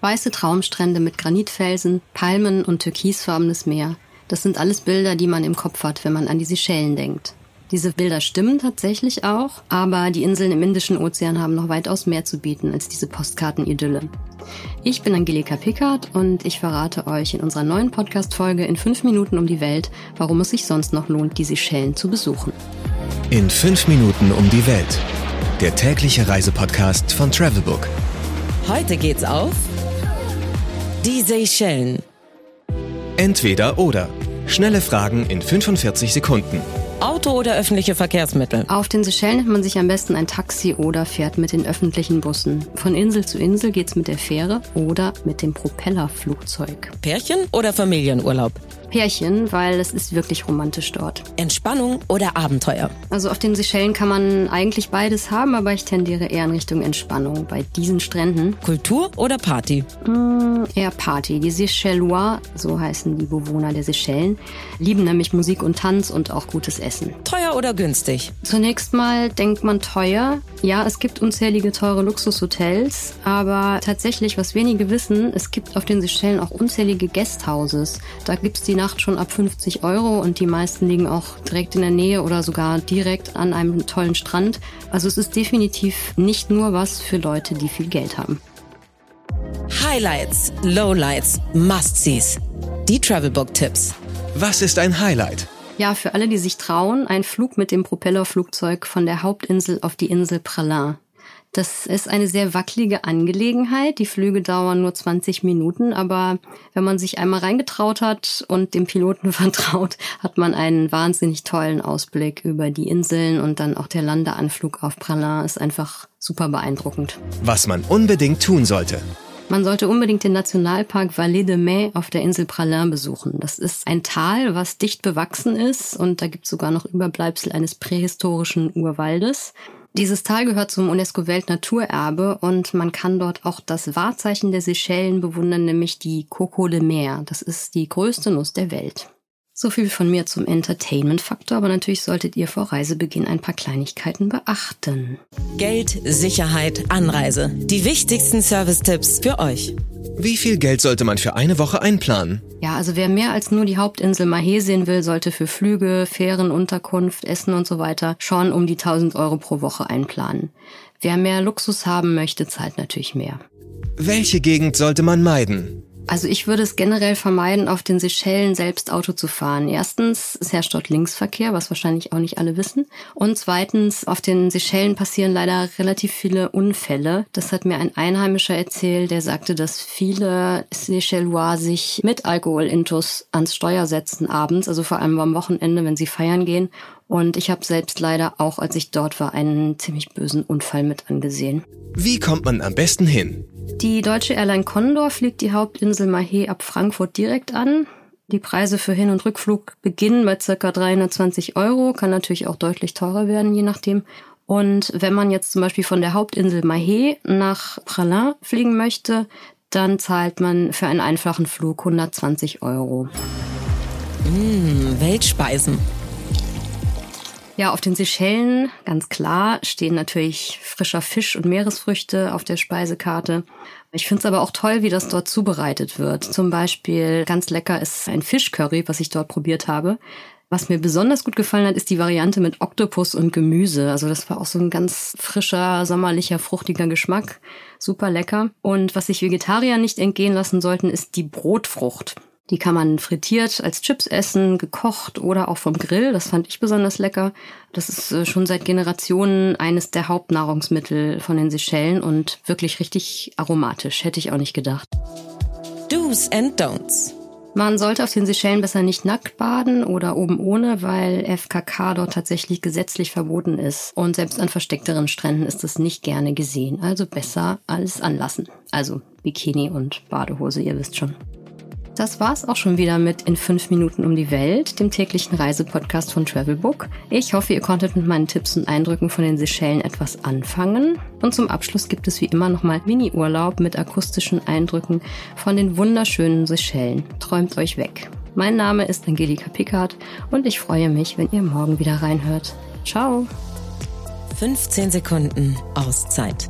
Weiße Traumstrände mit Granitfelsen, Palmen und türkisfarbenes Meer. Das sind alles Bilder, die man im Kopf hat, wenn man an die Seychellen denkt. Diese Bilder stimmen tatsächlich auch, aber die Inseln im Indischen Ozean haben noch weitaus mehr zu bieten als diese Postkartenidylle. Ich bin Angelika Pickard und ich verrate euch in unserer neuen Podcast-Folge in fünf Minuten um die Welt, warum es sich sonst noch lohnt, die Seychellen zu besuchen. In fünf Minuten um die Welt. Der tägliche Reisepodcast von Travelbook. Heute geht's auf die Seychellen. Entweder oder. Schnelle Fragen in 45 Sekunden. Auto oder öffentliche Verkehrsmittel? Auf den Seychellen nimmt man sich am besten ein Taxi oder fährt mit den öffentlichen Bussen. Von Insel zu Insel geht's mit der Fähre oder mit dem Propellerflugzeug. Pärchen oder Familienurlaub? Pärchen, weil es ist wirklich romantisch dort. Entspannung oder Abenteuer? Also auf den Seychellen kann man eigentlich beides haben, aber ich tendiere eher in Richtung Entspannung bei diesen Stränden. Kultur oder Party? Mm, eher Party. Die Seychellois, so heißen die Bewohner der Seychellen, lieben nämlich Musik und Tanz und auch gutes Essen. Teuer oder günstig? Zunächst mal denkt man teuer. Ja, es gibt unzählige teure Luxushotels, aber tatsächlich, was wenige wissen, es gibt auf den Seychellen auch unzählige Guesthouses. Da gibt's die Nacht schon ab 50 Euro und die meisten liegen auch direkt in der Nähe oder sogar direkt an einem tollen Strand. Also es ist definitiv nicht nur was für Leute, die viel Geld haben. Highlights, Lowlights, Must-Sees. Die Travelbook-Tipps. Was ist ein Highlight? Ja, für alle, die sich trauen, ein Flug mit dem Propellerflugzeug von der Hauptinsel auf die Insel Pralin. Das ist eine sehr wackelige Angelegenheit. Die Flüge dauern nur 20 Minuten, aber wenn man sich einmal reingetraut hat und dem Piloten vertraut, hat man einen wahnsinnig tollen Ausblick über die Inseln und dann auch der Landeanflug auf Pralin ist einfach super beeindruckend. Was man unbedingt tun sollte. Man sollte unbedingt den Nationalpark Vallée de Mai auf der Insel Pralin besuchen. Das ist ein Tal, was dicht bewachsen ist und da gibt es sogar noch Überbleibsel eines prähistorischen Urwaldes. Dieses Tal gehört zum UNESCO-Weltnaturerbe und man kann dort auch das Wahrzeichen der Seychellen bewundern, nämlich die Coco de Mer. Das ist die größte Nuss der Welt. So viel von mir zum Entertainment-Faktor, aber natürlich solltet ihr vor Reisebeginn ein paar Kleinigkeiten beachten. Geld, Sicherheit, Anreise. Die wichtigsten Service-Tipps für euch. Wie viel Geld sollte man für eine Woche einplanen? Ja, also wer mehr als nur die Hauptinsel Mahé sehen will, sollte für Flüge, Fähren, Unterkunft, Essen und so weiter schon um die 1000 Euro pro Woche einplanen. Wer mehr Luxus haben möchte, zahlt natürlich mehr. Welche Gegend sollte man meiden? Also ich würde es generell vermeiden, auf den Seychellen selbst Auto zu fahren. Erstens, es herrscht dort Linksverkehr, was wahrscheinlich auch nicht alle wissen. Und zweitens, auf den Seychellen passieren leider relativ viele Unfälle. Das hat mir ein Einheimischer erzählt, der sagte, dass viele Seychellois sich mit Alkoholintus ans Steuer setzen abends, also vor allem am Wochenende, wenn sie feiern gehen. Und ich habe selbst leider auch, als ich dort war, einen ziemlich bösen Unfall mit angesehen. Wie kommt man am besten hin? Die deutsche Airline Condor fliegt die Hauptinsel Mahé ab Frankfurt direkt an. Die Preise für Hin- und Rückflug beginnen bei circa 320 Euro, kann natürlich auch deutlich teurer werden, je nachdem. Und wenn man jetzt zum Beispiel von der Hauptinsel Mahé nach Pralin fliegen möchte, dann zahlt man für einen einfachen Flug 120 Euro. Mmh, Weltspeisen. Ja, auf den Seychellen, ganz klar, stehen natürlich frischer Fisch und Meeresfrüchte auf der Speisekarte. Ich finde es aber auch toll, wie das dort zubereitet wird. Zum Beispiel ganz lecker ist ein Fischcurry, was ich dort probiert habe. Was mir besonders gut gefallen hat, ist die Variante mit Oktopus und Gemüse. Also das war auch so ein ganz frischer, sommerlicher, fruchtiger Geschmack. Super lecker. Und was sich Vegetarier nicht entgehen lassen sollten, ist die Brotfrucht. Die kann man frittiert als Chips essen, gekocht oder auch vom Grill. Das fand ich besonders lecker. Das ist äh, schon seit Generationen eines der Hauptnahrungsmittel von den Seychellen und wirklich richtig aromatisch. Hätte ich auch nicht gedacht. Do's and Don'ts. Man sollte auf den Seychellen besser nicht nackt baden oder oben ohne, weil FKK dort tatsächlich gesetzlich verboten ist. Und selbst an versteckteren Stränden ist es nicht gerne gesehen. Also besser alles anlassen. Also Bikini und Badehose, ihr wisst schon. Das war's auch schon wieder mit In 5 Minuten um die Welt, dem täglichen Reisepodcast von Travelbook. Ich hoffe, ihr konntet mit meinen Tipps und Eindrücken von den Seychellen etwas anfangen. Und zum Abschluss gibt es wie immer nochmal Mini-Urlaub mit akustischen Eindrücken von den wunderschönen Seychellen. Träumt euch weg. Mein Name ist Angelika Pickard und ich freue mich, wenn ihr morgen wieder reinhört. Ciao! 15 Sekunden Auszeit